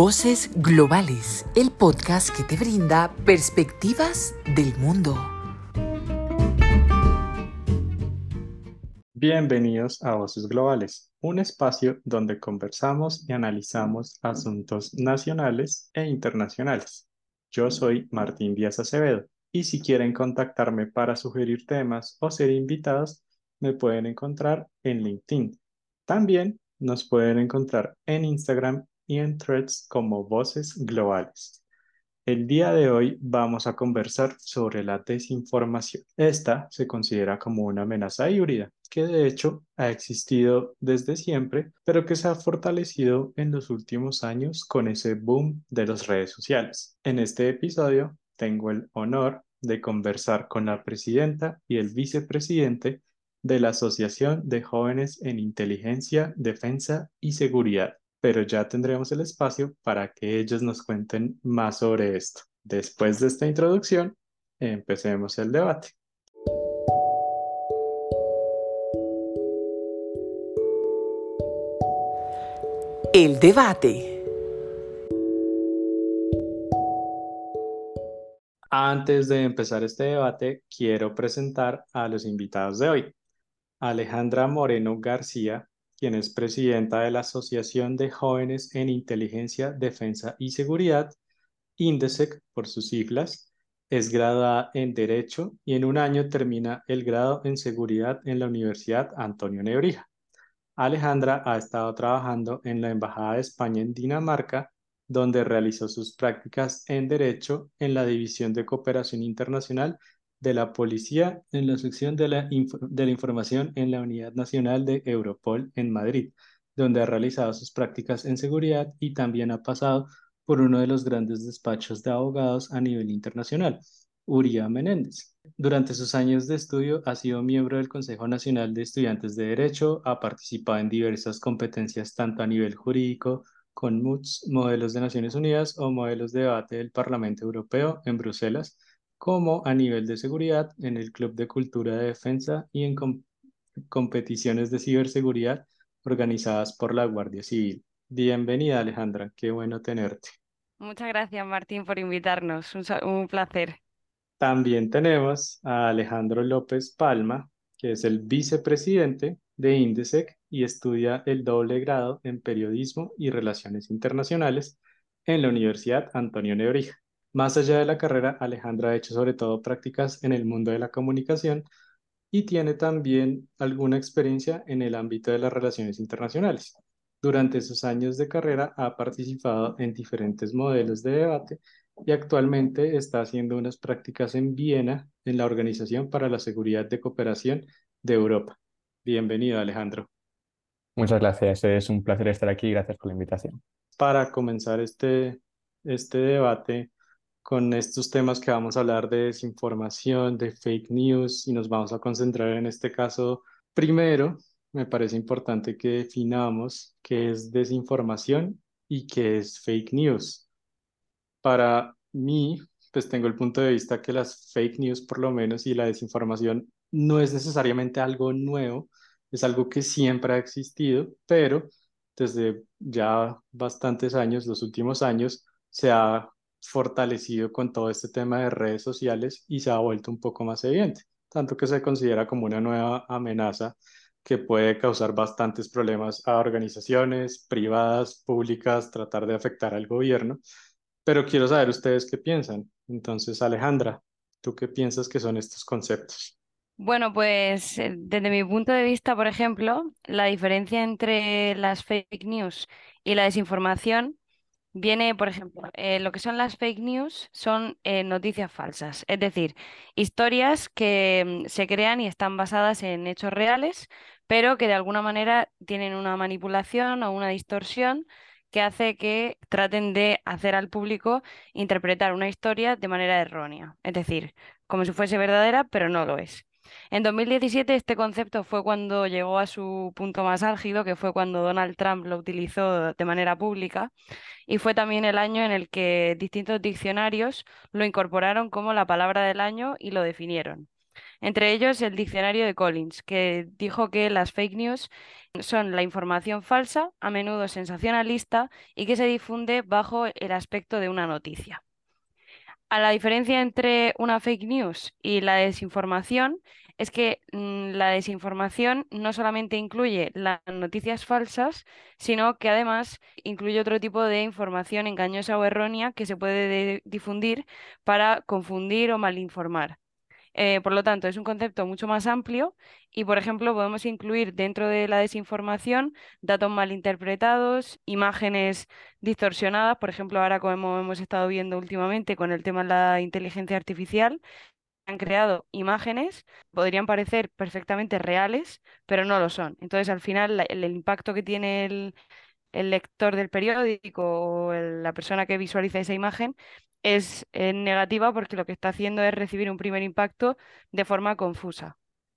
Voces Globales, el podcast que te brinda perspectivas del mundo. Bienvenidos a Voces Globales, un espacio donde conversamos y analizamos asuntos nacionales e internacionales. Yo soy Martín Díaz Acevedo y si quieren contactarme para sugerir temas o ser invitados, me pueden encontrar en LinkedIn. También nos pueden encontrar en Instagram y en threads como Voces Globales. El día de hoy vamos a conversar sobre la desinformación. Esta se considera como una amenaza híbrida que de hecho ha existido desde siempre, pero que se ha fortalecido en los últimos años con ese boom de las redes sociales. En este episodio tengo el honor de conversar con la presidenta y el vicepresidente de la Asociación de Jóvenes en Inteligencia, Defensa y Seguridad, pero ya tendremos el espacio para que ellos nos cuenten más sobre esto. Después de esta introducción, empecemos el debate. El debate. Antes de empezar este debate, quiero presentar a los invitados de hoy. Alejandra Moreno García, quien es presidenta de la Asociación de Jóvenes en Inteligencia, Defensa y Seguridad, INDESEC por sus siglas, es graduada en Derecho y en un año termina el grado en Seguridad en la Universidad Antonio Nebrija. Alejandra ha estado trabajando en la Embajada de España en Dinamarca, donde realizó sus prácticas en Derecho en la División de Cooperación Internacional de la Policía en la sección de la, de la información en la Unidad Nacional de Europol en Madrid, donde ha realizado sus prácticas en seguridad y también ha pasado por uno de los grandes despachos de abogados a nivel internacional, Uría Menéndez. Durante sus años de estudio ha sido miembro del Consejo Nacional de Estudiantes de Derecho, ha participado en diversas competencias tanto a nivel jurídico, con MUTS, modelos de Naciones Unidas o modelos de debate del Parlamento Europeo en Bruselas, como a nivel de seguridad en el Club de Cultura de Defensa y en competiciones de ciberseguridad organizadas por la Guardia Civil. Bienvenida Alejandra, qué bueno tenerte. Muchas gracias Martín por invitarnos, un, un placer. También tenemos a Alejandro López Palma, que es el vicepresidente de INDESEC y estudia el doble grado en Periodismo y Relaciones Internacionales en la Universidad Antonio Nebrija. Más allá de la carrera, Alejandra ha hecho sobre todo prácticas en el mundo de la comunicación y tiene también alguna experiencia en el ámbito de las relaciones internacionales. Durante sus años de carrera ha participado en diferentes modelos de debate y actualmente está haciendo unas prácticas en Viena en la Organización para la Seguridad de Cooperación de Europa. Bienvenido, Alejandro. Muchas gracias, es un placer estar aquí, gracias por la invitación. Para comenzar este, este debate, con estos temas que vamos a hablar de desinformación, de fake news y nos vamos a concentrar en este caso. Primero, me parece importante que definamos qué es desinformación y qué es fake news. Para mí, pues tengo el punto de vista que las fake news, por lo menos, y la desinformación no es necesariamente algo nuevo, es algo que siempre ha existido, pero desde ya bastantes años, los últimos años, se ha fortalecido con todo este tema de redes sociales y se ha vuelto un poco más evidente, tanto que se considera como una nueva amenaza que puede causar bastantes problemas a organizaciones privadas, públicas, tratar de afectar al gobierno. Pero quiero saber ustedes qué piensan. Entonces, Alejandra, ¿tú qué piensas que son estos conceptos? Bueno, pues eh, desde mi punto de vista, por ejemplo, la diferencia entre las fake news y la desinformación viene, por ejemplo, eh, lo que son las fake news son eh, noticias falsas, es decir, historias que mm, se crean y están basadas en hechos reales, pero que de alguna manera tienen una manipulación o una distorsión que hace que traten de hacer al público interpretar una historia de manera errónea, es decir, como si fuese verdadera, pero no lo es. En 2017 este concepto fue cuando llegó a su punto más álgido, que fue cuando Donald Trump lo utilizó de manera pública, y fue también el año en el que distintos diccionarios lo incorporaron como la palabra del año y lo definieron. Entre ellos el diccionario de Collins, que dijo que las fake news son la información falsa, a menudo sensacionalista, y que se difunde bajo el aspecto de una noticia. A la diferencia entre una fake news y la desinformación es que mm, la desinformación no solamente incluye las noticias falsas, sino que además incluye otro tipo de información engañosa o errónea que se puede difundir para confundir o malinformar. Eh, por lo tanto, es un concepto mucho más amplio y, por ejemplo, podemos incluir dentro de la desinformación datos malinterpretados, imágenes distorsionadas, por ejemplo, ahora como hemos estado viendo últimamente con el tema de la inteligencia artificial, han creado imágenes, podrían parecer perfectamente reales, pero no lo son. Entonces, al final, el, impacto que tiene el, lector del periódico o la persona que visualiza esa imagen es negativa porque lo que está haciendo es recibir un primer impacto de forma confusa.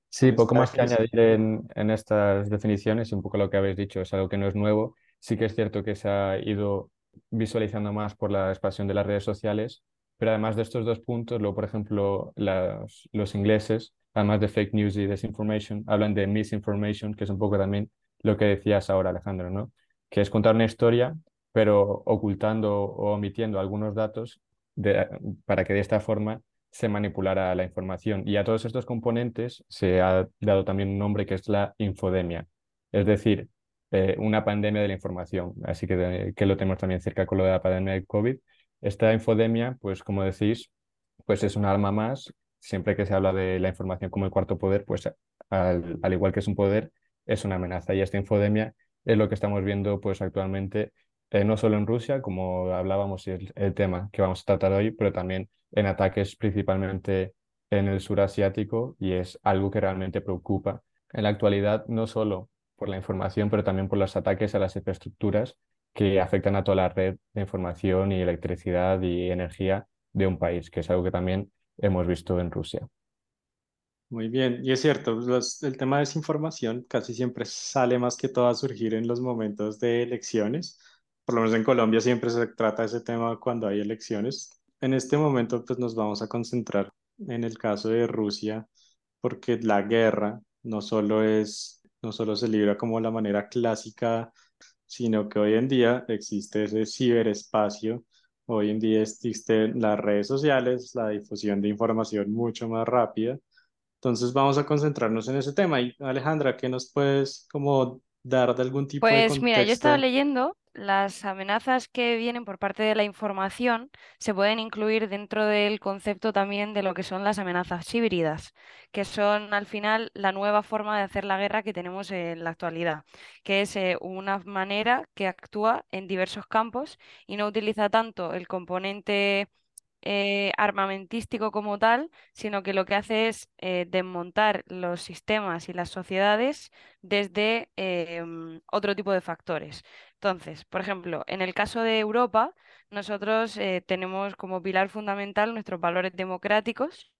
Sí, poco más que añadir en, en estas definiciones y un poco lo que habéis dicho, es algo que no es nuevo. Sí que es cierto que se ha ido visualizando más por la expansión de las redes sociales, pero además de estos dos puntos, luego, por ejemplo, los ingleses, además de fake news y desinformation, hablan de misinformation, que es un poco también lo que decías ahora, Alejandro, ¿no? Que es contar una historia, pero ocultando o omitiendo algunos datos para que de esta forma se manipulara la información. Y a todos estos componentes se ha dado también un nombre que es la infodemia, es decir, eh, una pandemia de la información. Así que, que lo tenemos también cerca con lo de la pandemia del COVID, esta infodemia, pues como decís, pues es un arma más. Siempre que se habla de la información como el cuarto poder, pues al, igual que es un poder, es una amenaza. Y esta infodemia es lo que estamos viendo pues actualmente, eh, no solo en Rusia, como hablábamos el, el tema que vamos a tratar hoy, pero también en ataques principalmente en el sur asiático y es algo que realmente preocupa en la actualidad, no solo por la información, pero también por los ataques a las infraestructuras que afectan a toda la red de información y electricidad y energía de un país, que es algo que también hemos visto en Rusia. Muy bien, y es cierto, el tema de desinformación casi siempre sale más que todo a surgir en los momentos de elecciones. Por lo menos en Colombia siempre se trata ese tema cuando hay elecciones. En este momento pues nos vamos a concentrar en el caso de Rusia porque la guerra no solo es, no solo se libra como la manera clásica sino que hoy en día existe ese ciberespacio, hoy en día existen las redes sociales, la difusión de información mucho más rápida. Entonces vamos a concentrarnos en ese tema. Y Alejandra, ¿qué nos puedes como dar de algún tipo de Pues contexto? mira, yo estaba leyendo las amenazas que vienen por parte de la información se pueden incluir dentro del concepto también de lo que son las amenazas híbridas, que son al final la nueva forma de hacer la guerra que tenemos en la actualidad, que es eh, una manera que actúa en diversos campos y no utiliza tanto el componente eh, armamentístico como tal, sino que lo que hace es eh, desmontar los sistemas y las sociedades desde em, otro tipo de factores. Entonces, por ejemplo, en el caso de Europa, nosotros eh, tenemos como pilar fundamental nuestros valores democráticos.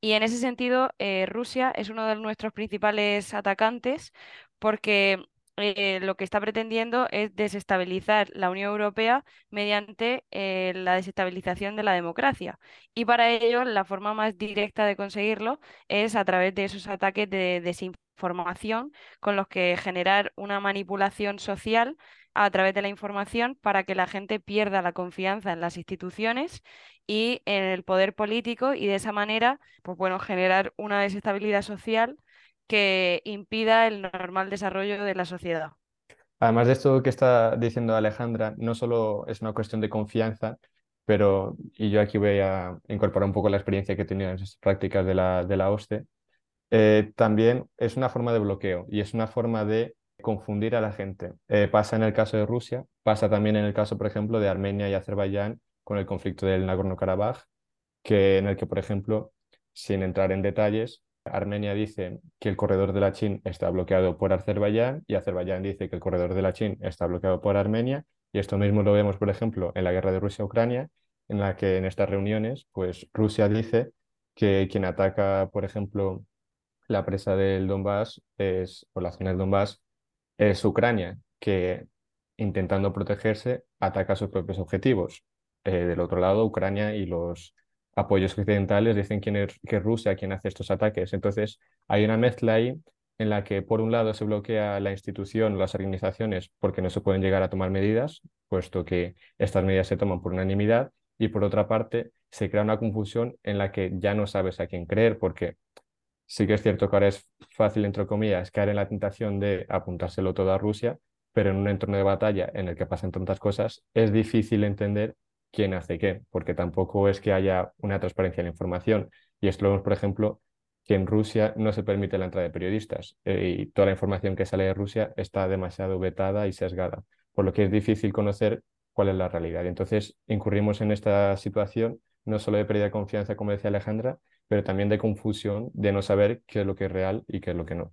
Y en ese sentido, Rusia es uno de nuestros principales atacantes porque eh, lo que está pretendiendo es desestabilizar la Unión Europea mediante eh, la desestabilización de la democracia. Y para ello, la forma más directa de conseguirlo es a través de esos ataques de desinformación con los que generar una manipulación social a través de la información para que la gente pierda la confianza en las instituciones y en el poder político y de esa manera, pues bueno, generar una desestabilidad social que impida el normal desarrollo de la sociedad. Además de esto que está diciendo Alejandra, no solo es una cuestión de confianza, pero, y yo aquí voy a incorporar un poco la experiencia que he tenido en esas prácticas de la, de la OSCE, eh, también es una forma de bloqueo y es una forma de confundir a la gente. Eh, pasa en el caso de Rusia, pasa también en el caso, por ejemplo, de Armenia y Azerbaiyán con el conflicto del Nagorno-Karabaj, que en el que, por ejemplo, sin entrar en detalles, Armenia dice que el corredor de la Chin está bloqueado por Azerbaiyán y Azerbaiyán dice que el corredor de la Chin está bloqueado por Armenia. Y esto mismo lo vemos, por ejemplo, en la guerra de Rusia-Ucrania, en la que en estas reuniones, pues Rusia dice que quien ataca, por ejemplo, la presa del Donbass es, o la zona del Donbass es Ucrania, que intentando protegerse ataca sus propios objetivos. Eh, del otro lado, Ucrania y los apoyos occidentales dicen quién es, que es Rusia quien hace estos ataques. Entonces, hay una mezcla ahí en la que, por un lado, se bloquea la institución, las organizaciones, porque no se pueden llegar a tomar medidas, puesto que estas medidas se toman por unanimidad, y por otra parte, se crea una confusión en la que ya no sabes a quién creer, porque sí que es cierto que ahora es fácil, entre comillas, caer en la tentación de apuntárselo todo a Rusia, pero en un entorno de batalla en el que pasan tantas cosas, es difícil entender quién hace qué, porque tampoco es que haya una transparencia en la información. Y esto lo vemos, por ejemplo, que en Rusia no se permite la entrada de periodistas eh, y toda la información que sale de Rusia está demasiado vetada y sesgada, por lo que es difícil conocer cuál es la realidad. Y entonces incurrimos en esta situación no solo de pérdida de confianza, como decía Alejandra, pero también de confusión, de no saber qué es lo que es real y qué es lo que no.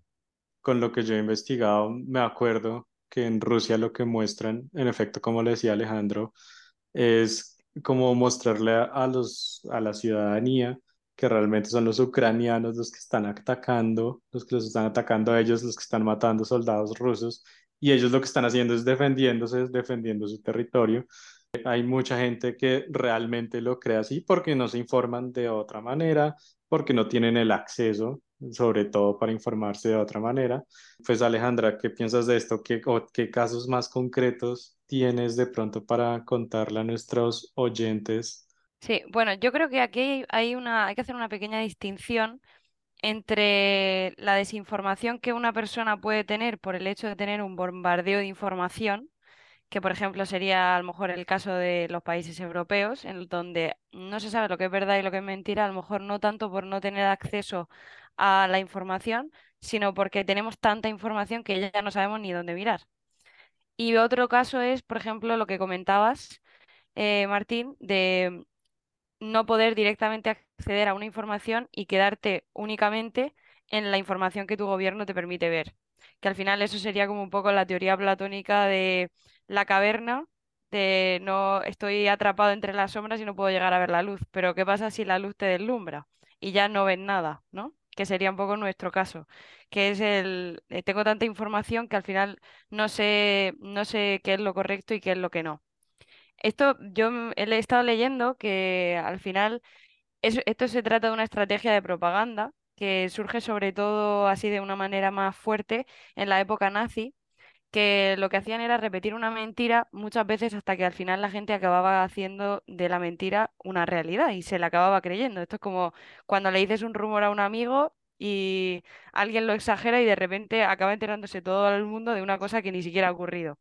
Con lo que yo he investigado, me acuerdo que en Rusia lo que muestran, en efecto, como le decía Alejandro, es como mostrarle a, los, a la ciudadanía que realmente son los ucranianos los que están atacando, los que los están atacando a ellos, los que están matando soldados rusos, y ellos lo que están haciendo es defendiéndose, defendiendo su territorio. Hay mucha gente que realmente lo cree así porque no se informan de otra manera, porque no tienen el acceso, sobre todo para informarse de otra manera. Pues Alejandra, ¿qué piensas de esto? ¿Qué, qué casos más concretos tienes de pronto para contarle a nuestros oyentes? Sí, bueno, yo creo que aquí hay una, hay que hacer una pequeña distinción entre la desinformación que una persona puede tener por el hecho de tener un bombardeo de información, que por ejemplo sería a lo mejor el caso de los países europeos, en donde no se sabe lo que es verdad y lo que es mentira, a lo mejor no tanto por no tener acceso a la información, sino porque tenemos tanta información que ya no sabemos ni dónde mirar. Y otro caso es, por ejemplo, lo que comentabas, eh, Martín, de no poder directamente acceder a una información y quedarte únicamente en la información que tu gobierno te permite ver. Que al final eso sería como un poco la teoría platónica de la caverna, de no estoy atrapado entre las sombras y no puedo llegar a ver la luz. Pero ¿qué pasa si la luz te deslumbra y ya no ves nada, ¿no? Que sería un poco nuestro caso, que es el eh, tengo tanta información que al final no sé, no sé qué es lo correcto y qué es lo que no. Esto yo he estado leyendo que al final esto se trata de una estrategia de propaganda que surge sobre todo así de una manera más fuerte en la época nazi, que lo que hacían era repetir una mentira muchas veces hasta que al final la gente acababa haciendo de la mentira una realidad y se la acababa creyendo. Esto es como cuando le dices un rumor a un amigo y alguien lo exagera y de repente acaba enterándose todo el mundo de una cosa que ni siquiera ha ocurrido.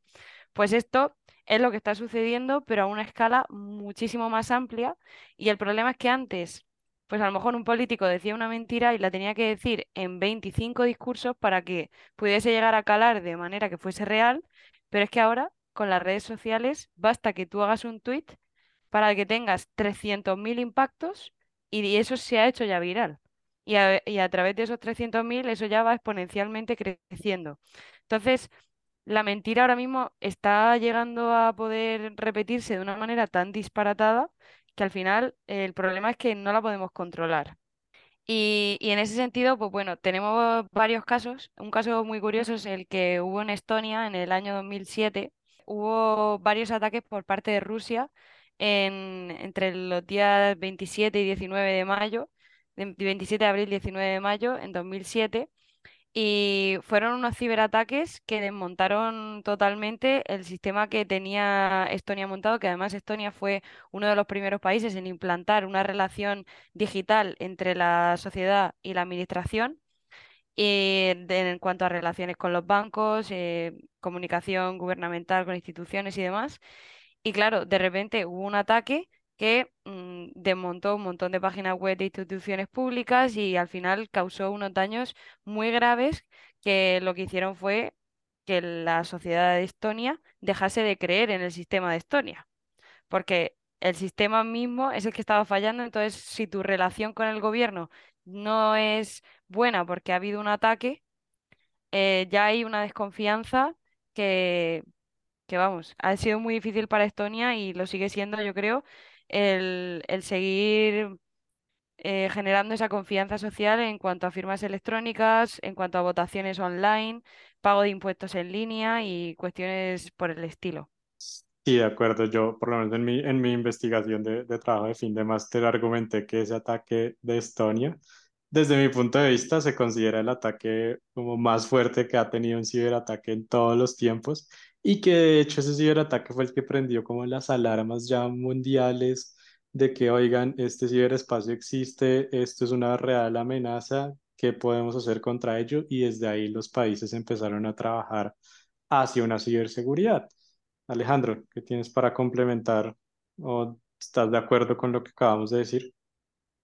Pues esto es lo que está sucediendo, pero a una escala muchísimo más amplia. Y el problema es que antes, pues a lo mejor un político decía una mentira y la tenía que decir en 25 discursos para que pudiese llegar a calar de manera que fuese real, pero es que ahora con las redes sociales basta que tú hagas un tweet para que tengas 300.000 impactos y eso se ha hecho ya viral. Y a, y a través de esos 300.000 eso ya va exponencialmente creciendo. Entonces, la mentira ahora mismo está llegando a poder repetirse de una manera tan disparatada que al final el problema es que no la podemos controlar. Y, en ese sentido, pues bueno, tenemos varios casos. Un caso muy curioso es el que hubo en Estonia en el año 2007. Hubo varios ataques por parte de Rusia entre los días 27 y 19 de mayo, 27 de abril y 19 de mayo en 2007 y fueron unos ciberataques que desmontaron totalmente el sistema que tenía Estonia montado, que además Estonia fue uno de los primeros países en implantar una relación digital entre la sociedad y la administración. Y en cuanto a relaciones con los bancos, eh, comunicación gubernamental con instituciones y demás. Y claro, de repente hubo un ataque que mm, desmontó un montón de páginas web de instituciones públicas y al final causó unos daños muy graves que lo que hicieron fue que la sociedad de Estonia dejase de creer en el sistema de Estonia, porque el sistema mismo es el que estaba fallando, entonces si tu relación con el gobierno no es buena porque ha habido un ataque, eh, ya hay una desconfianza que, que, vamos, ha sido muy difícil para Estonia y lo sigue siendo, yo creo, el, seguir eh, generando esa confianza social en cuanto a firmas electrónicas, en cuanto a votaciones online, pago de impuestos en línea y cuestiones por el estilo. Sí, de acuerdo. Yo, por lo menos en mi, en mi investigación de, de trabajo de fin de máster, argumenté que ese ataque de Estonia, desde mi punto de vista, se considera el ataque como más fuerte que ha tenido un ciberataque en todos los tiempos y que de hecho ese ciberataque fue el que prendió como las alarmas ya mundiales de que, oigan, este ciberespacio existe, esto es una real amenaza, ¿qué podemos hacer contra ello? Y desde ahí los países empezaron a trabajar hacia una ciberseguridad. Alejandro, ¿qué tienes para complementar o estás de acuerdo con lo que acabamos de decir?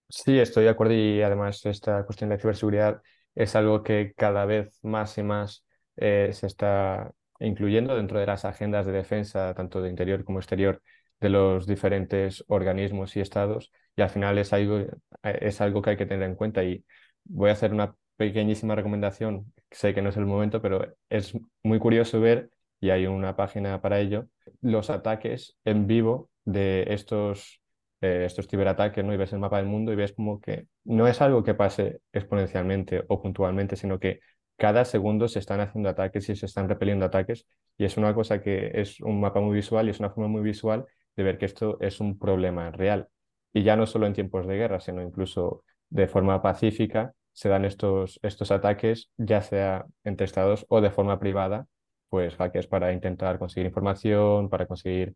Sí, estoy de acuerdo y además esta cuestión de ciberseguridad es algo que cada vez más y más eh, se está incluyendo dentro de las agendas de defensa, tanto de interior como exterior, de los diferentes organismos y estados. Y al final es algo, es algo que hay que tener en cuenta. Y voy a hacer una pequeñísima recomendación, sé que no es el momento, pero es muy curioso ver y hay una página para ello, los ataques en vivo de estos, eh, estos ciberataques, ¿no? Y ves el mapa del mundo y ves como que no es algo que pase exponencialmente o puntualmente, sino que cada segundo se están haciendo ataques y se están repeliendo ataques y es una cosa que es un mapa muy visual y es una forma muy visual de ver que esto es un problema real. Y ya no solo en tiempos de guerra, sino incluso de forma pacífica se dan estos, estos ataques, ya sea entre estados o de forma privada, pues hackers para intentar conseguir información, para conseguir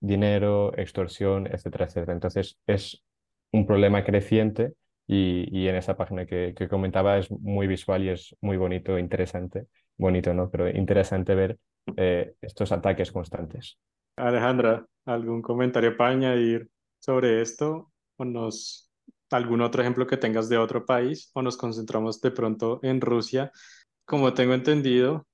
dinero, extorsión, etcétera, etcétera. Entonces es un problema creciente y, y en esa página que, que, comentaba es muy visual y es muy bonito, interesante, bonito no, pero interesante ver eh, estos ataques constantes. Alejandra, ¿algún comentario para añadir sobre esto? ¿O nos, algún otro ejemplo que tengas de otro país? ¿O nos concentramos de pronto en Rusia? Como tengo entendido,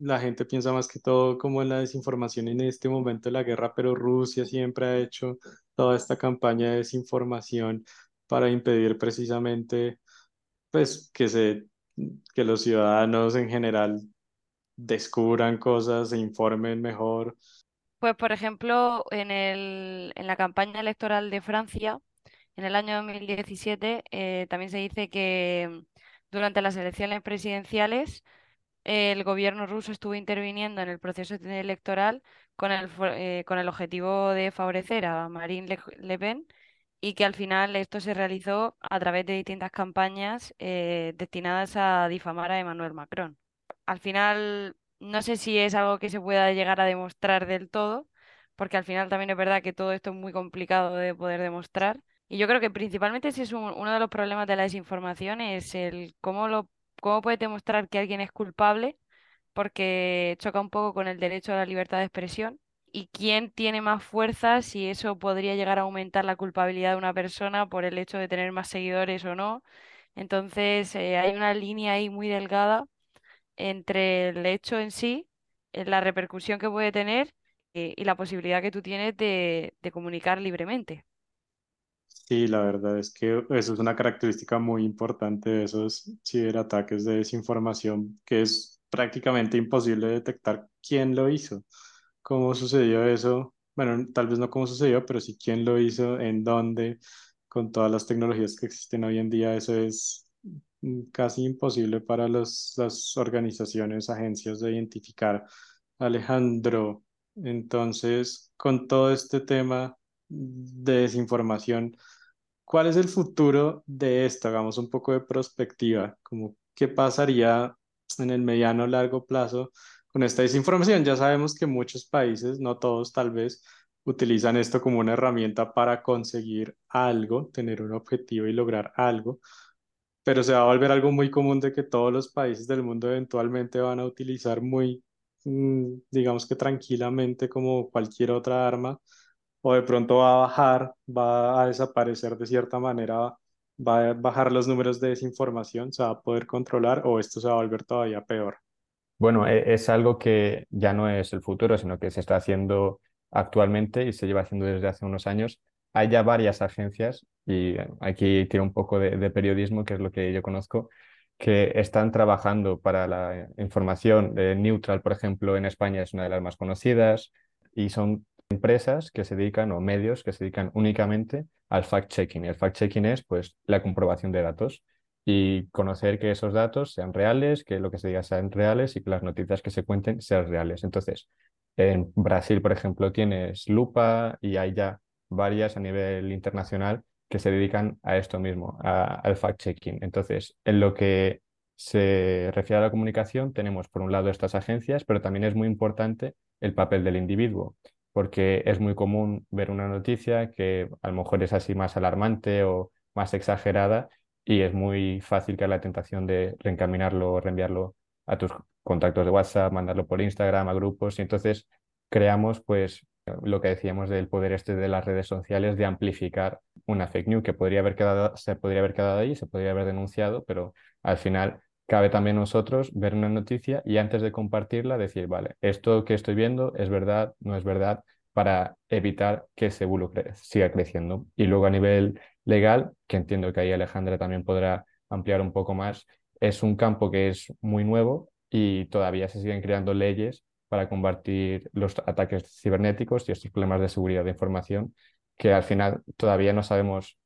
la gente piensa más que todo como en la desinformación en este momento de la guerra, pero Rusia siempre ha hecho toda esta campaña de desinformación para impedir precisamente pues que se que los ciudadanos en general descubran cosas, se informen mejor. Pues por ejemplo, en el, en la campaña electoral de Francia, en el año 2017, eh, también se dice que durante las elecciones presidenciales el gobierno ruso estuvo interviniendo en el proceso electoral con el, eh, con el objetivo de favorecer a Marine Le, Pen y que al final esto se realizó a través de distintas campañas eh, destinadas a difamar a Emmanuel Macron. Al final, no sé si es algo que se pueda llegar a demostrar del todo, porque al final también es verdad que todo esto es muy complicado de poder demostrar. Y yo creo que principalmente ese es uno de los problemas de la desinformación, es el cómo lo ¿Cómo puedes demostrar que alguien es culpable? Porque choca un poco con el derecho a la libertad de expresión. ¿Y quién tiene más fuerza si eso podría llegar a aumentar la culpabilidad de una persona por el hecho de tener más seguidores o no? Entonces, eh, hay una línea ahí muy delgada entre el hecho en sí, eh, la repercusión que puede tener eh, y la posibilidad que tú tienes de comunicar libremente. Sí, la verdad es que eso es una característica muy importante de esos ciberataques de desinformación, que es prácticamente imposible detectar quién lo hizo, cómo sucedió eso, bueno, tal vez no cómo sucedió, pero sí quién lo hizo, en dónde, con todas las tecnologías que existen hoy en día, eso es casi imposible para los, las organizaciones, agencias de identificar. Alejandro, entonces, con todo este tema de desinformación, ¿cuál es el futuro de esto? Hagamos un poco de perspectiva, como qué pasaría en el mediano largo plazo con esta desinformación. Ya sabemos que muchos países, no todos tal vez, utilizan esto como una herramienta para conseguir algo, tener un objetivo y lograr algo, pero se va a volver algo muy común de que todos los países del mundo eventualmente van a utilizar muy, mm, digamos que tranquilamente como cualquier otra arma o de pronto va a bajar, va a desaparecer de cierta manera, va a bajar los números de desinformación, se va a poder controlar o esto se va a volver todavía peor. Bueno, e, es algo que ya no es el futuro, sino que se está haciendo actualmente y se lleva haciendo desde hace unos años. Hay ya varias agencias, y aquí tiene un poco de, de periodismo, que es lo que yo conozco, que están trabajando para la información. de Neutral, por ejemplo, en España es una de las más conocidas y son empresas que se dedican o medios que se dedican únicamente al fact-checking. El fact-checking es pues la comprobación de datos y conocer que esos datos sean reales, que lo que se diga sean reales y que las noticias que se cuenten sean reales. Entonces, En Brasil, por ejemplo, tienes Lupa y hay ya varias a nivel internacional que se dedican a esto mismo, al fact-checking. Entonces, en lo que se refiere a la comunicación, tenemos por un lado estas agencias, pero también es muy importante el papel del individuo, porque es muy común ver una noticia que a lo mejor es así más alarmante o más exagerada y es muy fácil haya la tentación de reencaminarlo o reenviarlo a tus contactos de WhatsApp, mandarlo por Instagram, a grupos, y entonces creamos pues lo que decíamos del poder este de las redes sociales de amplificar una fake news que podría haber quedado, se podría haber quedado ahí, se podría haber denunciado, pero al final cabe también nosotros ver una noticia y antes de compartirla decir, vale, esto que estoy viendo es verdad, no es verdad, para evitar que ese bulo siga creciendo. Y luego a nivel legal, que entiendo que ahí Alejandra también podrá ampliar un poco más, es un campo que es muy nuevo y todavía se siguen creando leyes para combatir los ataques cibernéticos y estos problemas de seguridad de información que al final todavía no sabemos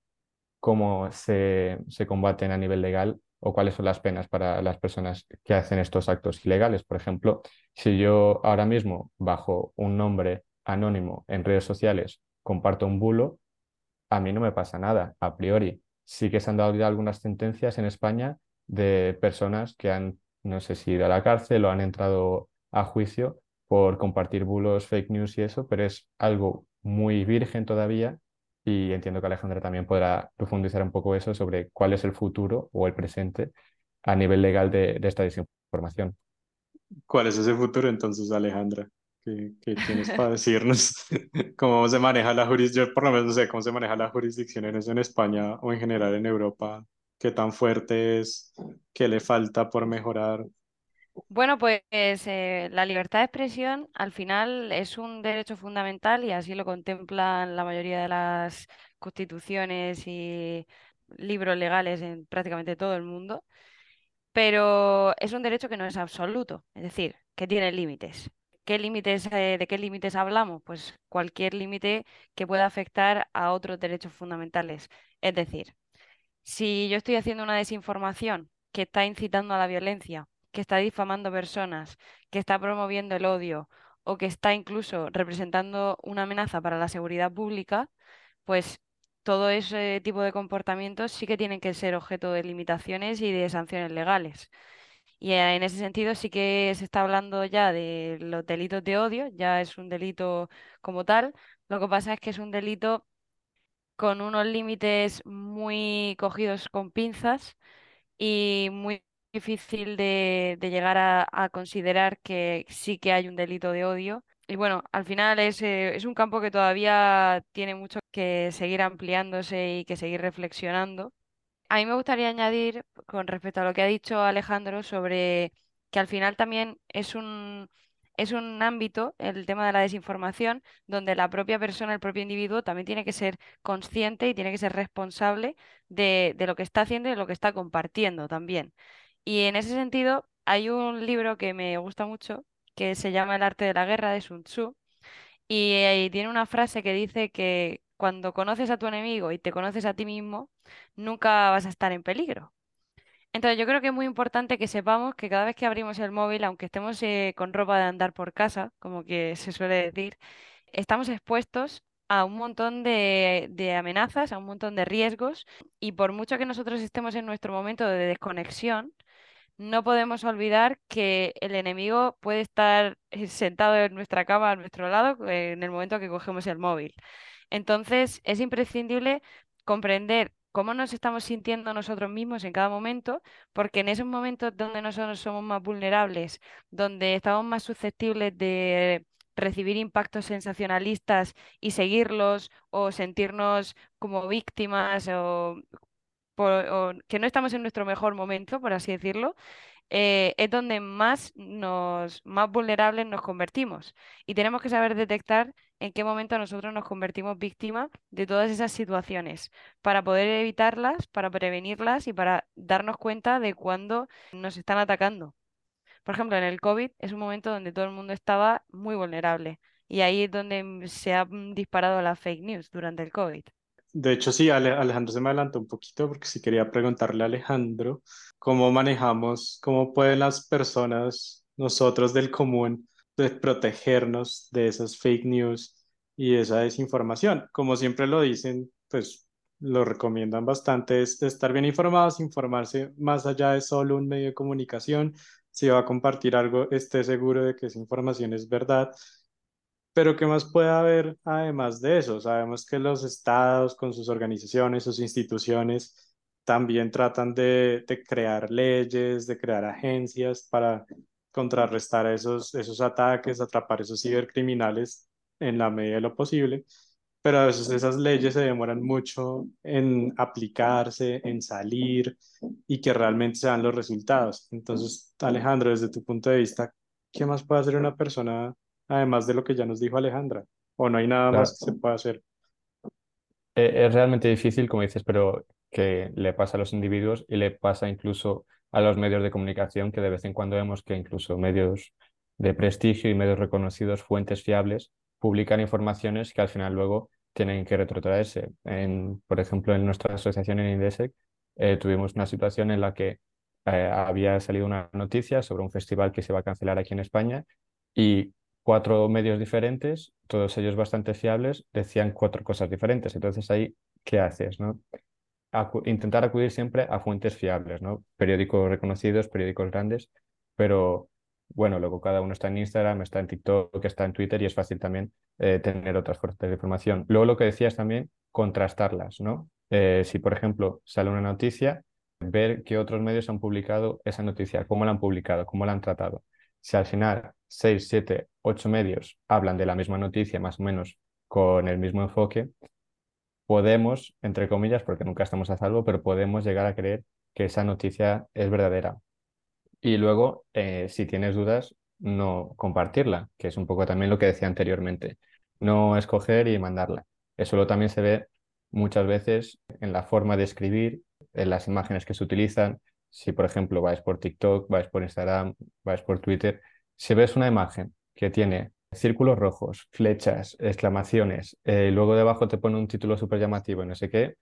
cómo se, se combaten a nivel legal o cuáles son las penas para las personas que hacen estos actos ilegales. Por ejemplo, si yo ahora mismo bajo un nombre anónimo en redes sociales comparto un bulo, a mí no me pasa nada, a priori. Sí que se han dado algunas sentencias en España de personas que han, no sé si ido a la cárcel o han entrado a juicio por compartir bulos, fake news y eso, pero es algo muy virgen todavía y entiendo que Alejandra también podrá profundizar un poco eso sobre cuál es el futuro o el presente a nivel legal de, esta desinformación. ¿Cuál es ese futuro entonces, Alejandra? ¿Qué, tienes para decirnos? ¿Cómo se maneja la jurisdicción? Yo por lo menos no sé cómo se maneja la jurisdicción en en España o en general en Europa. ¿Qué tan fuerte es? ¿Qué le falta por mejorar? Bueno, pues eh, la libertad de expresión al final es un derecho fundamental y así lo contemplan la mayoría de las constituciones y libros legales en prácticamente todo el mundo, pero es un derecho que no es absoluto, es decir, que tiene límites. ¿Qué límites, eh, ¿De qué límites hablamos? Pues cualquier límite que pueda afectar a otros derechos fundamentales. Es decir, si yo estoy haciendo una desinformación que está incitando a la violencia que está difamando personas, que está promoviendo el odio o que está incluso representando una amenaza para la seguridad pública, pues todo ese tipo de comportamientos sí que tienen que ser objeto de limitaciones y de sanciones legales. Y eh, en ese sentido sí que se está hablando ya de los delitos de odio, ya es un delito como tal. Lo que pasa es que es un delito con unos límites muy cogidos con pinzas y muy difícil de, llegar a, considerar que sí que hay un delito de odio. Y bueno, al final es, eh, es un campo que todavía tiene mucho que seguir ampliándose y que seguir reflexionando. A mí me gustaría añadir, con respecto a lo que ha dicho Alejandro, sobre que al final también es un, es un ámbito, el tema de la desinformación, donde la propia persona, el propio individuo, también tiene que ser consciente y tiene que ser responsable de, de lo que está haciendo y de lo que está compartiendo también. Y en ese sentido, hay un libro que me gusta mucho que se llama El arte de la guerra de Sun Tzu y, ahí tiene una frase que dice que cuando conoces a tu enemigo y te conoces a ti mismo, nunca vas a estar en peligro. Entonces yo creo que es muy importante que sepamos que cada vez que abrimos el móvil, aunque estemos eh, con ropa de andar por casa, como que se suele decir, estamos expuestos a un montón de, de, amenazas, a un montón de riesgos, y por mucho que nosotros estemos en nuestro momento de desconexión, no podemos olvidar que el enemigo puede estar eh, sentado en nuestra cama a nuestro lado eh, en el momento que cogemos el móvil. Entonces, es imprescindible comprender cómo nos estamos sintiendo nosotros mismos en cada momento, porque en esos momentos donde nosotros somos más vulnerables, donde estamos más susceptibles de recibir impactos sensacionalistas y seguirlos o sentirnos como víctimas o que no estamos en nuestro mejor momento, por así decirlo, eh, es donde más, nos, más vulnerables nos convertimos. Y tenemos que saber detectar en qué momento nosotros nos convertimos víctimas de todas esas situaciones para poder evitarlas, para prevenirlas y para darnos cuenta de cuándo nos están atacando. Por ejemplo, en el COVID es un momento donde todo el mundo estaba muy vulnerable y ahí es donde se ha disparado la fake news durante el COVID. De hecho, sí, Alejandro se me adelantó un poquito porque sí quería preguntarle a Alejandro cómo manejamos, cómo pueden las personas, nosotros del común, de protegernos de esas fake news y esa desinformación. Como siempre lo dicen, pues lo recomiendan bastante, es estar bien informados, informarse más allá de solo un medio de comunicación. Si va a compartir algo, esté seguro de que esa información es verdad. Pero ¿qué más puede haber además de eso? Sabemos que los estados con sus organizaciones, sus instituciones, también tratan de crear leyes, de crear agencias para contrarrestar esos, esos ataques, atrapar esos cibercriminales en la medida de lo posible, pero a veces esas leyes se demoran mucho en aplicarse, en salir y que realmente se dan los resultados. Entonces, Alejandro, desde tu punto de vista, ¿qué más puede hacer una persona además de lo que ya nos dijo Alejandra? ¿O no hay nada más que se pueda hacer? Eh, es realmente difícil, como dices, pero que le pasa a los individuos y le pasa incluso a los medios de comunicación, que de vez en cuando vemos que incluso medios de prestigio y medios reconocidos, fuentes fiables, publican informaciones que al final luego tienen que retrotraerse. En, por ejemplo, en nuestra asociación en Indesec eh, tuvimos una situación en la que eh, había salido una noticia sobre un festival que se va a cancelar aquí en España y cuatro medios diferentes, todos ellos bastante fiables, decían cuatro cosas diferentes. Entonces ahí, ¿qué haces? No? Intentar acudir siempre a fuentes fiables, ¿no? Periódicos reconocidos, periódicos grandes, pero bueno, luego cada uno está en Instagram, está en TikTok, está en Twitter y es fácil también eh, tener otras fuentes de información. Luego lo que decías también, contrastarlas, ¿no? Eh, si, por ejemplo, sale una noticia, ver qué otros medios han publicado esa noticia, cómo la han publicado, cómo la han tratado. Si al final seis, siete, ocho medios hablan de la misma noticia, más o menos con el mismo enfoque, podemos, entre comillas, porque nunca estamos a salvo, pero podemos llegar a creer que esa noticia es verdadera. Y luego, eh, si tienes dudas, no compartirla, que es un poco también lo que decía anteriormente. No escoger y mandarla. Eso también se ve muchas veces en la forma de escribir, en las imágenes que se utilizan. Si, por ejemplo, vais por TikTok, vais por Instagram, vais por Twitter, si ves una imagen que tiene círculos rojos, flechas, exclamaciones, eh, luego debajo te pone un título súper llamativo y no sé qué,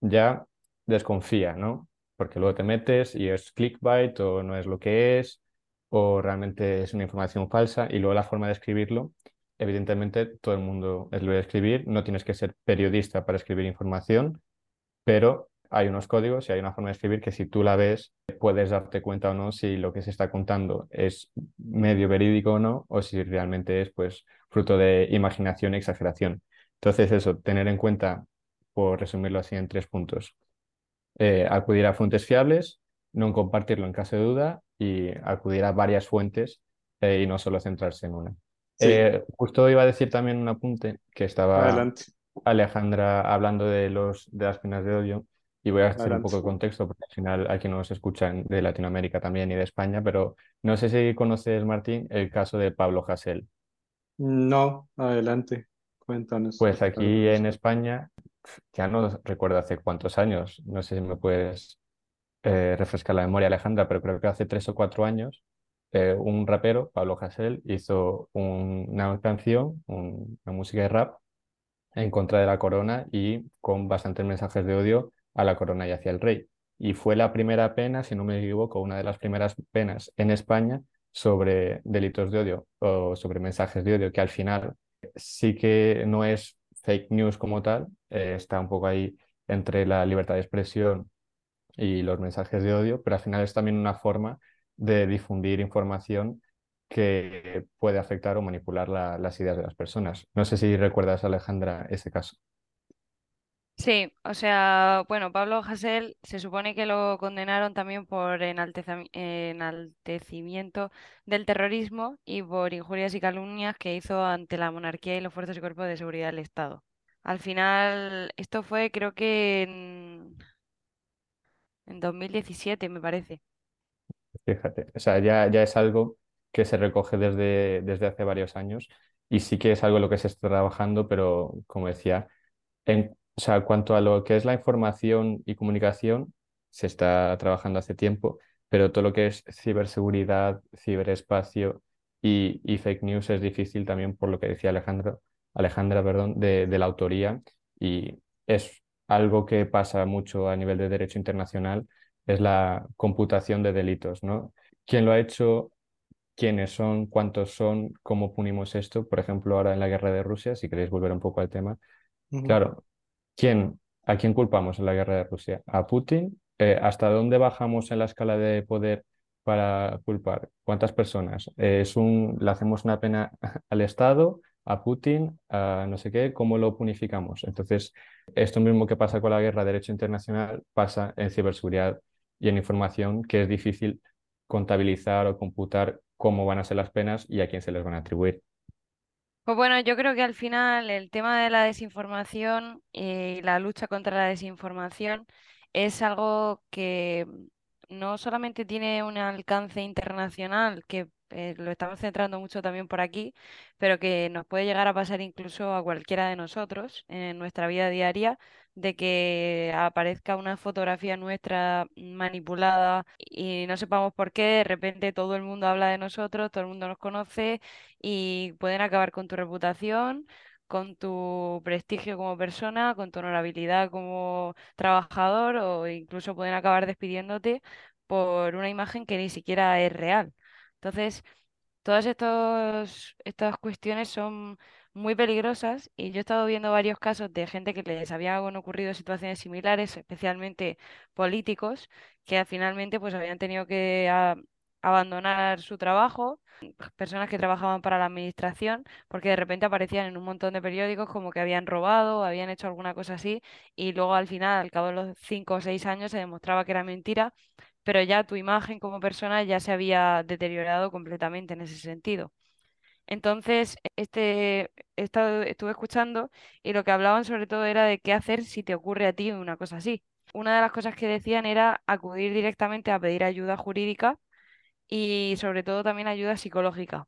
ya desconfía, ¿no? Porque luego te metes y es clickbait o no es lo que es, o realmente es una información falsa, y luego la forma de escribirlo, evidentemente todo el mundo lo de escribir, no tienes que ser periodista para escribir información, pero hay unos códigos y hay una forma de escribir que si tú la ves puedes darte cuenta o no si lo que se está contando es medio verídico o no, o si realmente es pues fruto de imaginación e exageración. Entonces eso, tener en cuenta, por resumirlo así en tres puntos, eh, acudir a fuentes fiables, no compartirlo en caso de duda y acudir a varias fuentes eh, y no solo centrarse en una. Eh, justo iba a decir también un apunte que estaba Alejandra hablando de, los, de las penas de odio y voy a hacer un poco de contexto porque al final hay quienes nos escuchan de Latinoamérica también y de España, pero no sé si conoces, Martín, el caso de Pablo Hasél. No, adelante, cuéntanos. Pues aquí en España, ya no recuerdo hace cuántos años, no sé si me puedes eh, refrescar la memoria, Alejandra, pero creo que hace tres o cuatro años, eh, un rapero, Pablo Hasél, hizo una canción, una música de rap en contra de la corona y con bastantes mensajes de odio a la corona y hacia el rey. Y fue la primera pena, si no me equivoco, una de las primeras penas en España sobre delitos de odio o sobre mensajes de odio, que al final sí que no es fake news como tal, eh, está un poco ahí entre la libertad de expresión y los mensajes de odio, pero al final es también una forma de difundir información que puede afectar o manipular las ideas de las personas. No sé si recuerdas, Alejandra, ese caso. Sí, o sea, bueno, Pablo Hasél se supone que lo condenaron también por enaltecimiento del terrorismo y por injurias y calumnias que hizo ante la monarquía y los fuerzas y cuerpos de seguridad del Estado. Al final, esto fue creo que en, en 2017, me parece. Fíjate, o sea, ya, ya es algo que se recoge desde, desde hace varios años y sí que es algo en lo que se está trabajando, pero como decía, en o sea, cuanto a lo que es la información y comunicación, se está trabajando hace tiempo, pero todo lo que es ciberseguridad, ciberespacio y, fake news es difícil también por lo que decía Alejandro, Alejandra perdón, de, la autoría y es algo que pasa mucho a nivel de derecho internacional, es la computación de delitos, ¿no? ¿Quién lo ha hecho? quiénes son, cuántos son, cómo punimos esto. Por ejemplo, ahora en la guerra de Rusia, si queréis volver un poco al tema. Claro, ¿quién, ¿a quién culpamos en la guerra de Rusia? ¿A Putin? Eh, ¿Hasta dónde bajamos en la escala de poder para culpar? ¿Cuántas personas? ¿Es un, ¿Le hacemos una pena al Estado? a Putin, a no sé qué, ¿cómo lo punificamos? Entonces, esto mismo que pasa con la guerra de derecho internacional pasa en ciberseguridad y en información, que es difícil contabilizar o computar cómo van a ser las penas y a quién se les van a atribuir. Pues bueno, yo creo que al final el tema de la desinformación y la lucha contra la desinformación es algo que no solamente tiene un alcance internacional, que eh, lo estamos centrando mucho también por aquí, pero que nos puede llegar a pasar incluso a cualquiera de nosotros en nuestra vida diaria, de que aparezca una fotografía nuestra manipulada y no sepamos por qué, de repente todo el mundo habla de nosotros, todo el mundo nos conoce y pueden acabar con tu reputación con tu prestigio como persona, con tu honorabilidad como trabajador o incluso pueden acabar despidiéndote por una imagen que ni siquiera es real. Entonces, todas estos, estas cuestiones son muy peligrosas y yo he estado viendo varios casos de gente que les habían ocurrido situaciones similares, especialmente políticos, que finalmente pues habían tenido que abandonar su trabajo, personas que trabajaban para la administración, porque de repente aparecían en un montón de periódicos como que habían robado, habían hecho alguna cosa así, y luego al final, al cabo de los cinco o seis años, se demostraba que era mentira pero ya tu imagen como persona ya se había deteriorado completamente en ese sentido. Entonces, este, estuve escuchando y lo que hablaban sobre todo era de qué hacer si te ocurre a ti una cosa así. Una de las cosas que decían era acudir directamente a pedir ayuda jurídica y sobre todo también ayuda psicológica.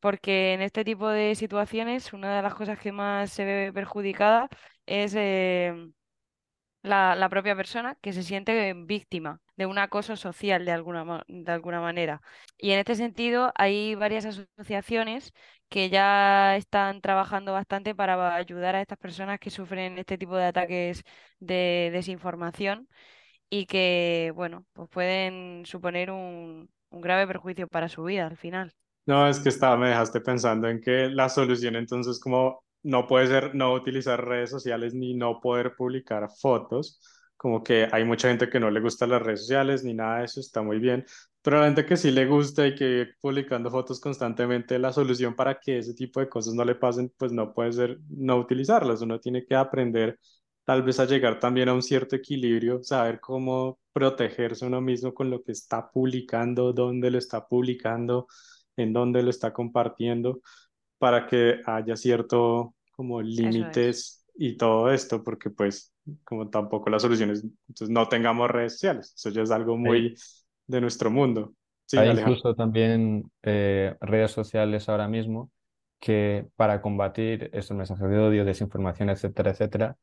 Porque en este tipo de situaciones una de las cosas que más se ve perjudicada es eh, la, propia persona que se siente víctima de un acoso social de alguna, de alguna manera. Y en este sentido hay varias asociaciones que ya están trabajando bastante para ayudar a estas personas que sufren este tipo de ataques de desinformación y que, bueno, pues pueden suponer un, grave perjuicio para su vida al final. No, es que estaba, me dejaste pensando en que la solución entonces como no puede ser no utilizar redes sociales ni no poder publicar fotos. Como que hay mucha gente que no le gusta las redes sociales ni nada de eso, está muy bien. Pero la gente que sí le gusta y que publicando fotos constantemente, la solución para que ese tipo de cosas no le pasen, pues no puede ser no utilizarlas. Uno tiene que aprender tal vez a llegar también a un cierto equilibrio, saber cómo protegerse uno mismo con lo que está publicando, dónde lo está publicando, en dónde lo está compartiendo para que haya cierto como límites y todo esto, porque pues como tampoco la solución es, entonces no tengamos redes sociales, eso ya es algo muy de nuestro mundo. Hay incluso también eh, redes sociales ahora mismo que para combatir estos mensajes de odio, desinformación, etcétera, etcétera,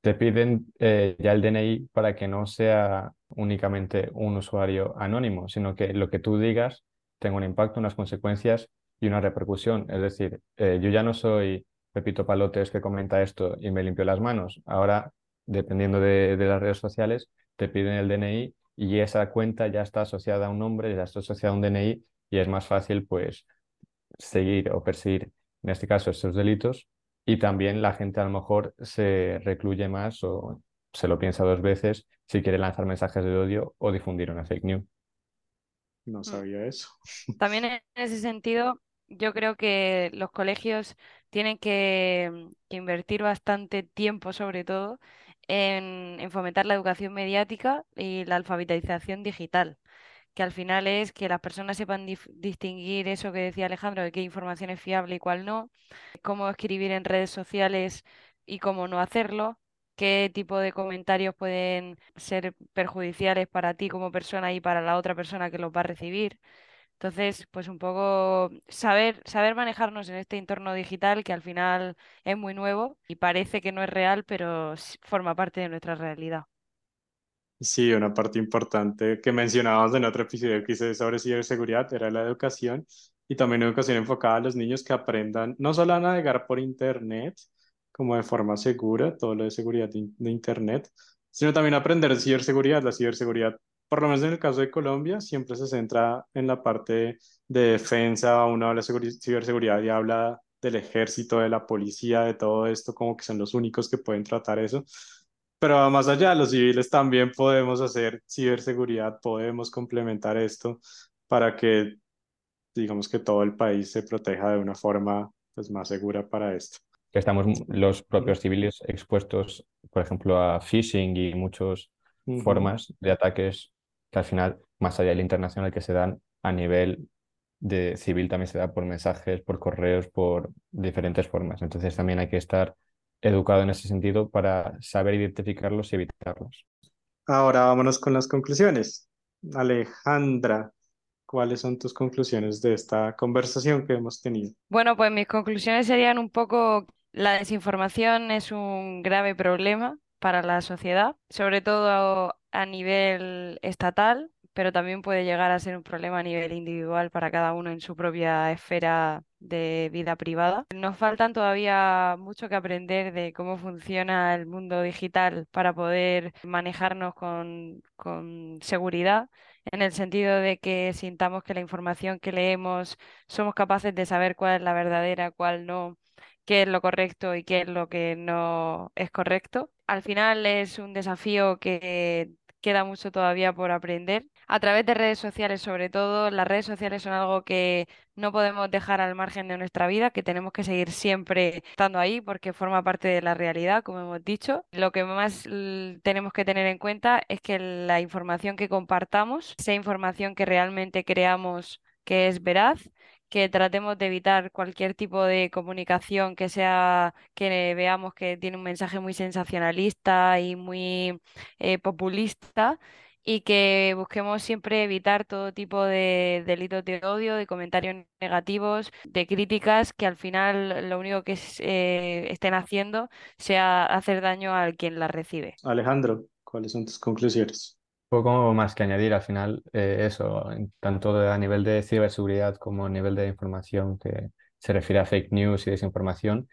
te piden eh, ya el DNI para que no sea únicamente un usuario anónimo, sino que lo que tú digas tenga un impacto, unas consecuencias y una repercusión. Es decir, eh, yo ya no soy Pepito Palotes que comenta esto y me limpio las manos. Ahora, dependiendo de, las redes sociales, te piden el DNI y esa cuenta ya está asociada a un nombre, ya está asociada a un DNI y es más fácil pues seguir o perseguir, en este caso, estos delitos. Y también la gente a lo mejor se recluye más o se lo piensa dos veces si quiere lanzar mensajes de odio o difundir una fake news. No mm. sabía eso. También en ese sentido, yo creo que los colegios tienen que, invertir bastante tiempo, sobre todo, en, fomentar la educación mediática y la alfabetización digital, que al final es que las personas sepan distinguir eso que decía Alejandro, de qué información es fiable y cuál no, cómo escribir en redes sociales y cómo no hacerlo, qué tipo de comentarios pueden ser perjudiciales para ti como persona y para la otra persona que los va a recibir. Entonces, pues un poco saber, saber manejarnos en este entorno digital que al final es muy nuevo y parece que no es real, pero forma parte de nuestra realidad. Sí, una parte importante que mencionábamos en otro episodio que hice sobre ciberseguridad era la educación y también educación enfocada a los niños que aprendan no solo a navegar por Internet como de forma segura, todo lo de seguridad de Internet, sino también aprender ciberseguridad. La ciberseguridad por lo menos en el caso de Colombia, siempre se centra en la parte de defensa, uno habla de ciberseguridad y habla del ejército, de la policía, de todo esto, como que son los únicos que pueden tratar eso. Pero más allá, los civiles también podemos hacer ciberseguridad, podemos complementar esto para que, digamos que todo el país se proteja de una forma pues, más segura para esto. Estamos los propios civiles expuestos, por ejemplo, a phishing y muchas formas de ataques que al final, más allá del internacional que se dan a nivel de civil, también se da por mensajes, por correos, por diferentes formas. Entonces también hay que estar educado en ese sentido para saber identificarlos y evitarlos. Ahora vámonos con las conclusiones. Alejandra, ¿cuáles son tus conclusiones de esta conversación que hemos tenido? Bueno, pues mis conclusiones serían un poco la desinformación es un grave problema para la sociedad, sobre todo a nivel estatal, pero también puede llegar a ser un problema a nivel individual para cada uno en su propia esfera de vida privada. Nos faltan todavía mucho que aprender de cómo funciona el mundo digital para poder manejarnos con, con seguridad, en el sentido de que sintamos que la información que leemos somos capaces de saber cuál es la verdadera, cuál no qué es lo correcto y qué es lo que no es correcto. Al final es un desafío que queda mucho todavía por aprender. A través de redes sociales, sobre todo, las redes sociales son algo que no podemos dejar al margen de nuestra vida, que tenemos que seguir siempre estando ahí porque forma parte de la realidad, como hemos dicho. Lo que más tenemos que tener en cuenta es que la información que compartamos sea información que realmente creamos que es veraz que tratemos de evitar cualquier tipo de comunicación que sea que veamos que tiene un mensaje muy sensacionalista y muy eh, populista y que busquemos siempre evitar todo tipo de delitos de odio, de comentarios negativos, de críticas que al final lo único que eh, estén haciendo sea hacer daño al quien las recibe. Alejandro, ¿cuáles son tus conclusiones? Poco más que añadir al final, eh, eso, tanto a nivel de ciberseguridad como a nivel de información que se refiere a fake news y desinformación.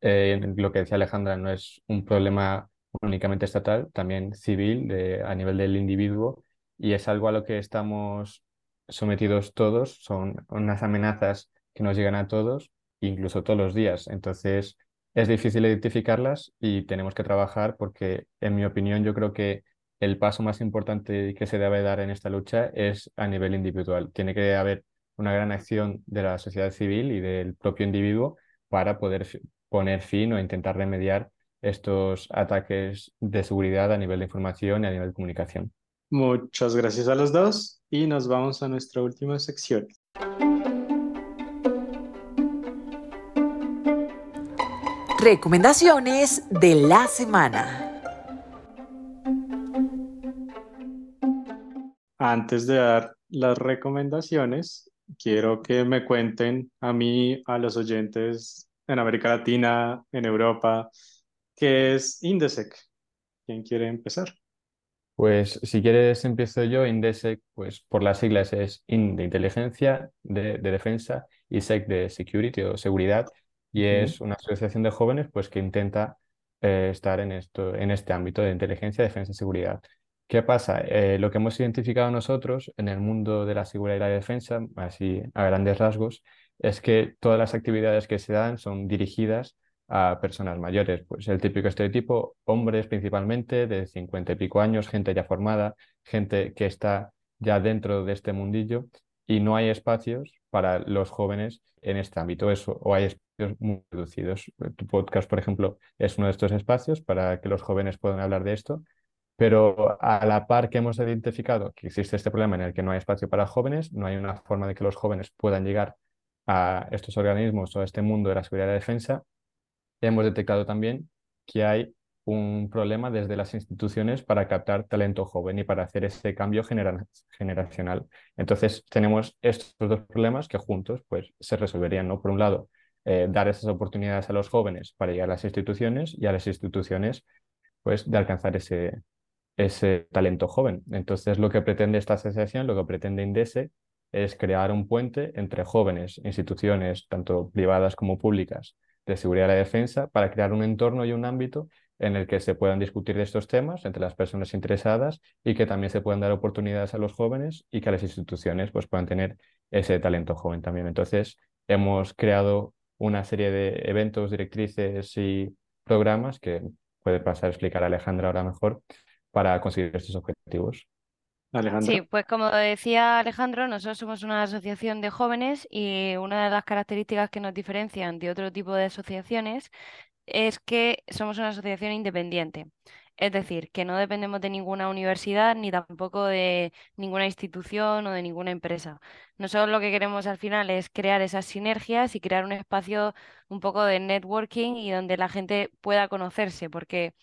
Eh, lo que decía Alejandra no es un problema únicamente estatal, también civil, a nivel del individuo, y es algo a lo que estamos sometidos todos, son unas amenazas que nos llegan a todos, incluso todos los días. Entonces, es difícil identificarlas y tenemos que trabajar porque, en mi opinión, yo creo que el paso más importante que se debe dar en esta lucha es a nivel individual. Tiene que haber una gran acción de la sociedad civil y del propio individuo para poder poner fin o intentar remediar estos ataques de seguridad a nivel de información y a nivel de comunicación. Muchas gracias a los dos y nos vamos a nuestra última sección. Recomendaciones de la semana. Antes de dar las recomendaciones, quiero que me cuenten a mí, a los oyentes en América Latina, en Europa, ¿qué es Indesec? ¿Quién quiere empezar? Pues si quieres empiezo yo, Indesec, pues por las siglas es IN de inteligencia, de, defensa y SEC de security o seguridad, y es una asociación de jóvenes pues que intenta eh, estar en, esto, en este ámbito de inteligencia, defensa y seguridad. ¿Qué pasa? Eh, lo que hemos identificado nosotros en el mundo de la seguridad y la defensa, así a grandes rasgos, es que todas las actividades que se dan son dirigidas a personas mayores. Pues el típico estereotipo, hombres principalmente de 50 y pico años, gente ya formada, gente que está ya dentro de este mundillo y no hay espacios para los jóvenes en este ámbito, eso, o hay espacios muy reducidos. Tu podcast, por ejemplo, es uno de estos espacios para que los jóvenes puedan hablar de esto pero a la par que hemos identificado que existe este problema en el que no hay espacio para jóvenes, no hay una forma de que los jóvenes puedan llegar a estos organismos o a este mundo de la seguridad y defensa, hemos detectado también que hay un problema desde las instituciones para captar talento joven y para hacer ese cambio generacional. Entonces tenemos estos dos problemas que juntos pues, se resolverían. ¿no? Por un lado, eh, dar esas oportunidades a los jóvenes para llegar a las instituciones y a las instituciones pues, de alcanzar ese, ese talento joven. Entonces, lo que pretende esta asociación, lo que pretende INDESE, es crear un puente entre jóvenes, instituciones, tanto privadas como públicas, de seguridad y defensa, para crear un entorno y un ámbito en el que se puedan discutir estos temas entre las personas interesadas y que también se puedan dar oportunidades a los jóvenes y que las instituciones pues, puedan tener ese talento joven también. Entonces, hemos creado una serie de eventos, directrices y programas que puede pasar a explicar a Alejandra ahora mejor para conseguir estos objetivos. Alejandra. Sí, pues como decía Alejandro, nosotros somos una asociación de jóvenes y una de las características que nos diferencian de otro tipo de asociaciones es que somos una asociación independiente. Es decir, que no dependemos de ninguna universidad ni tampoco de ninguna institución o de ninguna empresa. Nosotros lo que queremos al final es crear esas sinergias y crear un espacio un poco de networking y donde la gente pueda conocerse, porque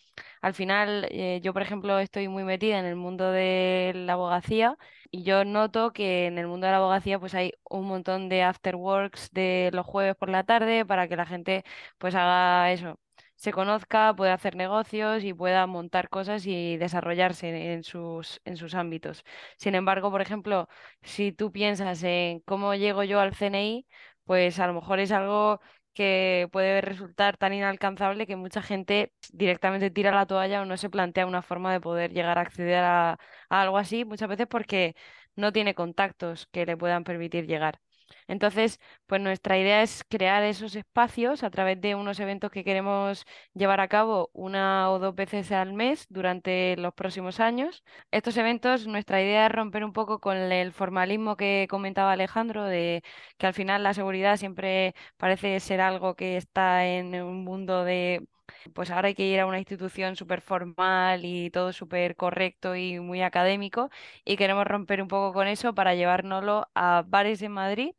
al final eh, yo, por ejemplo, estoy muy metida en el mundo de la abogacía y yo noto que en el mundo de la abogacía pues hay un montón de afterworks de los jueves por la tarde para que la gente pues haga eso, se conozca, pueda hacer negocios y pueda montar cosas y desarrollarse en sus, en sus ámbitos. Sin embargo, por ejemplo, si tú piensas en cómo llego yo al CNI, pues a lo mejor es algo que puede resultar tan inalcanzable que mucha gente directamente tira la toalla o no se plantea una forma de poder llegar a acceder a, a algo así, muchas veces porque no tiene contactos que le puedan permitir llegar. Entonces, pues nuestra idea es crear esos espacios a través de unos eventos que queremos llevar a cabo una o dos veces al mes durante los próximos años. Estos eventos, nuestra idea es romper un poco con el formalismo que comentaba Alejandro, de que al final la seguridad siempre parece ser algo que está en un mundo de pues ahora hay que ir a una institución súper formal y todo súper correcto y muy académico y queremos romper un poco con eso para llevárnoslo a bares en Madrid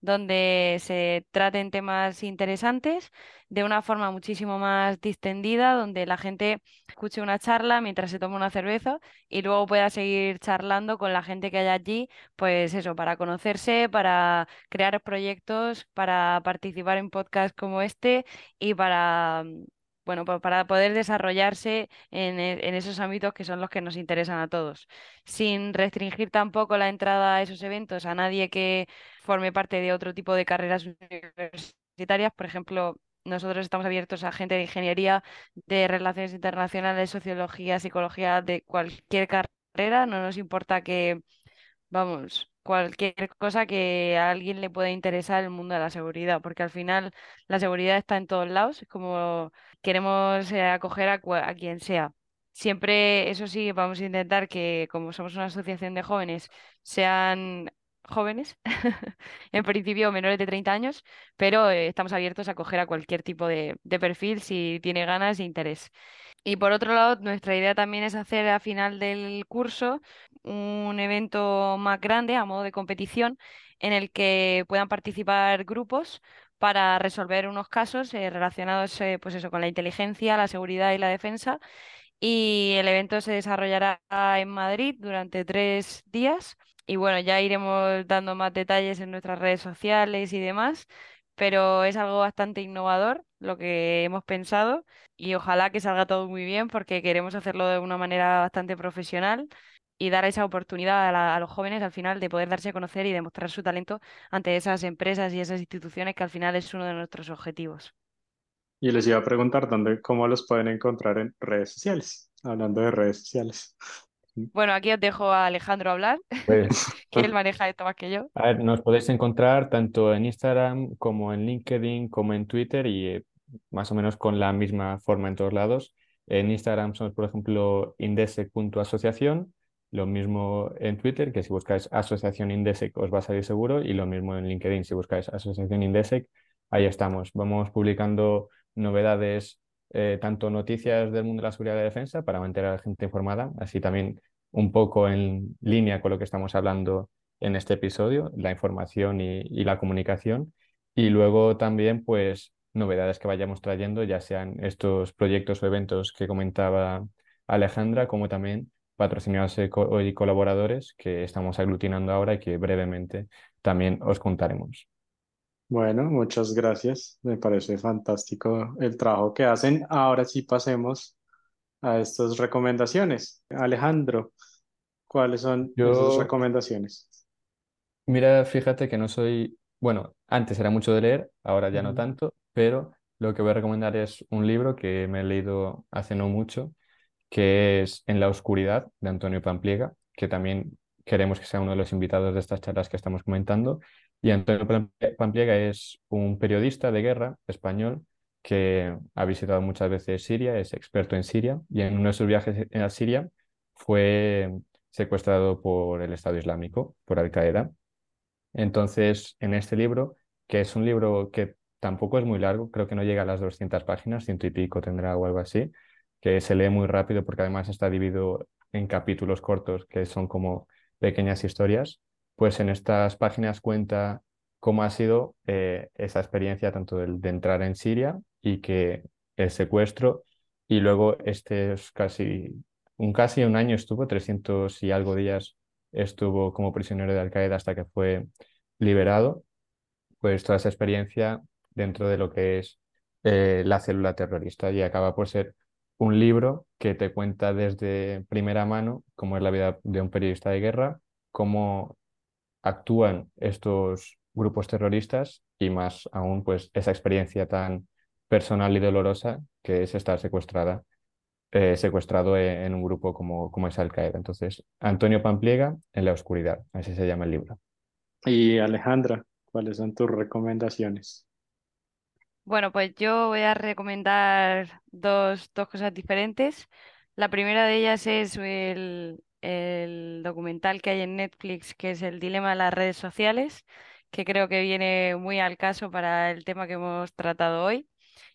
donde se traten temas interesantes de una forma muchísimo más distendida, donde la gente escuche una charla mientras se toma una cerveza y luego pueda seguir charlando con la gente que hay allí, pues eso, para conocerse, para crear proyectos, para participar en podcasts como este y para bueno, para poder desarrollarse en, e, en, esos ámbitos que son los que nos interesan a todos, sin restringir tampoco la entrada a esos eventos a nadie que forme parte de otro tipo de carreras universitarias. Por ejemplo, nosotros estamos abiertos a gente de ingeniería, de relaciones internacionales, sociología, psicología, de cualquier carrera. No nos importa que, vamos, cualquier cosa que a alguien le pueda interesar el mundo de la seguridad, porque al final la seguridad está en todos lados, es como queremos eh, acoger a, a quien sea. Siempre, eso sí, vamos a intentar que, como somos una asociación de jóvenes, sean jóvenes, en principio menores de 30 años, pero eh, estamos abiertos a acoger a cualquier tipo de, de perfil si tiene ganas e interés. Y por otro lado, nuestra idea también es hacer a final del curso un evento más grande a modo de competición en el que puedan participar grupos para resolver unos casos eh, relacionados eh, pues eso, con la inteligencia, la seguridad y la defensa. Y el evento se desarrollará en Madrid durante tres días. Y bueno, ya iremos dando más detalles en nuestras redes sociales y demás, pero es algo bastante innovador lo que hemos pensado y ojalá que salga todo muy bien porque queremos hacerlo de una manera bastante profesional y dar esa oportunidad a, los jóvenes al final de poder darse a conocer y demostrar su talento ante esas empresas y esas instituciones que al final es uno de nuestros objetivos. Y les iba a preguntar dónde, cómo los pueden encontrar en redes sociales, hablando de redes sociales. Bueno, aquí os dejo a Alejandro hablar, pues, que él maneja esto más que yo. A ver, nos podéis encontrar tanto en Instagram como en LinkedIn como en Twitter y eh, más o menos con la misma forma en todos lados. En Instagram somos, por ejemplo, indesec.asociación lo mismo en Twitter, que si buscáis Asociación Indesec os va a salir seguro, y lo mismo en LinkedIn, si buscáis Asociación Indesec, ahí estamos. Vamos publicando novedades, eh, tanto noticias del mundo de la seguridad y la defensa para mantener a la gente informada, así también un poco en línea con lo que estamos hablando en este episodio, la información y, y la comunicación. Y luego también, pues, novedades que vayamos trayendo, ya sean estos proyectos o eventos que comentaba Alejandra, como también patrocinados y colaboradores que estamos aglutinando ahora y que brevemente también os contaremos. Bueno, muchas gracias. Me parece fantástico el trabajo que hacen. Ahora sí pasemos a estas recomendaciones. Alejandro, ¿cuáles son Yo... recomendaciones? Mira, fíjate que no soy, bueno, antes era mucho de leer, ahora ya no tanto, pero lo que voy a recomendar es un libro que me he leído hace no mucho, que es En la oscuridad, de Antonio Pampliega, que también queremos que sea uno de los invitados de estas charlas que estamos comentando. Y Antonio Pampliega es un periodista de guerra español que ha visitado muchas veces Siria, es experto en Siria, y en uno de sus viajes a Siria fue secuestrado por el Estado Islámico, por Al Qaeda. Entonces, en este libro, que es un libro que tampoco es muy largo, creo que no llega a las 200 páginas, ciento y pico tendrá o algo así, que se lee muy rápido porque además está dividido en capítulos cortos que son como pequeñas historias, pues en estas páginas cuenta cómo ha sido eh, esa experiencia tanto de, entrar en Siria y que el secuestro y luego este es casi un casi un año estuvo, 300 y algo días estuvo como prisionero de Al Qaeda hasta que fue liberado, pues toda esa experiencia dentro de lo que es eh, la célula terrorista y acaba por ser un libro que te cuenta desde primera mano cómo es la vida de un periodista de guerra, cómo actúan estos grupos terroristas y más aún pues esa experiencia tan personal y dolorosa que es estar secuestrada, eh, secuestrado e, en, un grupo como, como es Al Qaeda. Entonces, Antonio Pampliega en la oscuridad, así se llama el libro. Y Alejandra, ¿cuáles son tus recomendaciones? Bueno, pues yo voy a recomendar dos, dos cosas diferentes. La primera de ellas es el, el documental que hay en Netflix, que es El dilema de las redes sociales, que creo que viene muy al caso para el tema que hemos tratado hoy.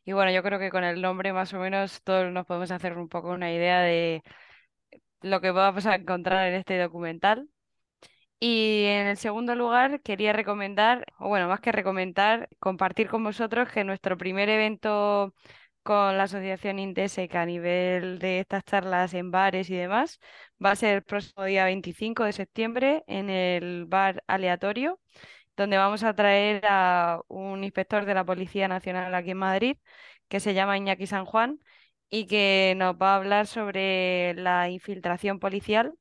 Y bueno, yo creo que con el nombre más o menos todos nos podemos hacer un poco una idea de lo que vamos a encontrar en este documental. Y en el segundo lugar, quería recomendar, o bueno, más que recomendar, compartir con vosotros que nuestro primer evento con la Asociación Indesec a nivel de estas charlas en bares y demás va a ser el próximo día 25 de septiembre en el bar aleatorio, donde vamos a traer a un inspector de la Policía Nacional aquí en Madrid, que se llama Iñaki San Juan, y que nos va a hablar sobre la infiltración policial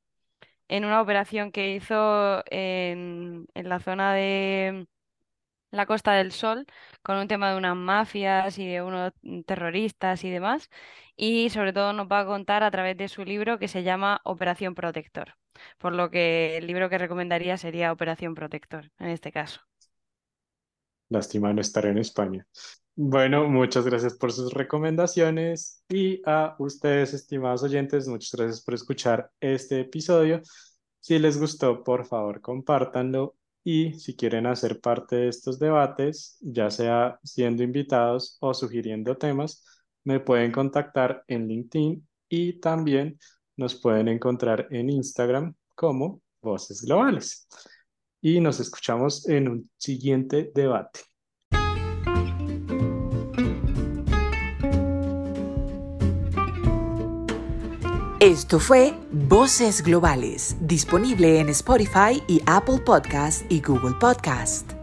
en una operación que hizo en, la zona de la Costa del Sol con un tema de unas mafias y de unos terroristas y demás. Y sobre todo nos va a contar a través de su libro que se llama Operación Protector. Por lo que el libro que recomendaría sería Operación Protector, en este caso. Lástima no estar en España. Bueno, muchas gracias por sus recomendaciones y a ustedes, estimados oyentes, muchas gracias por escuchar este episodio. Si les gustó, por favor, compártanlo y si quieren hacer parte de estos debates, ya sea siendo invitados o sugiriendo temas, me pueden contactar en LinkedIn y también nos pueden encontrar en Instagram como Voces Globales. Y nos escuchamos en un siguiente debate. Esto fue Voces Globales, disponible en Spotify y Apple Podcast y Google Podcast.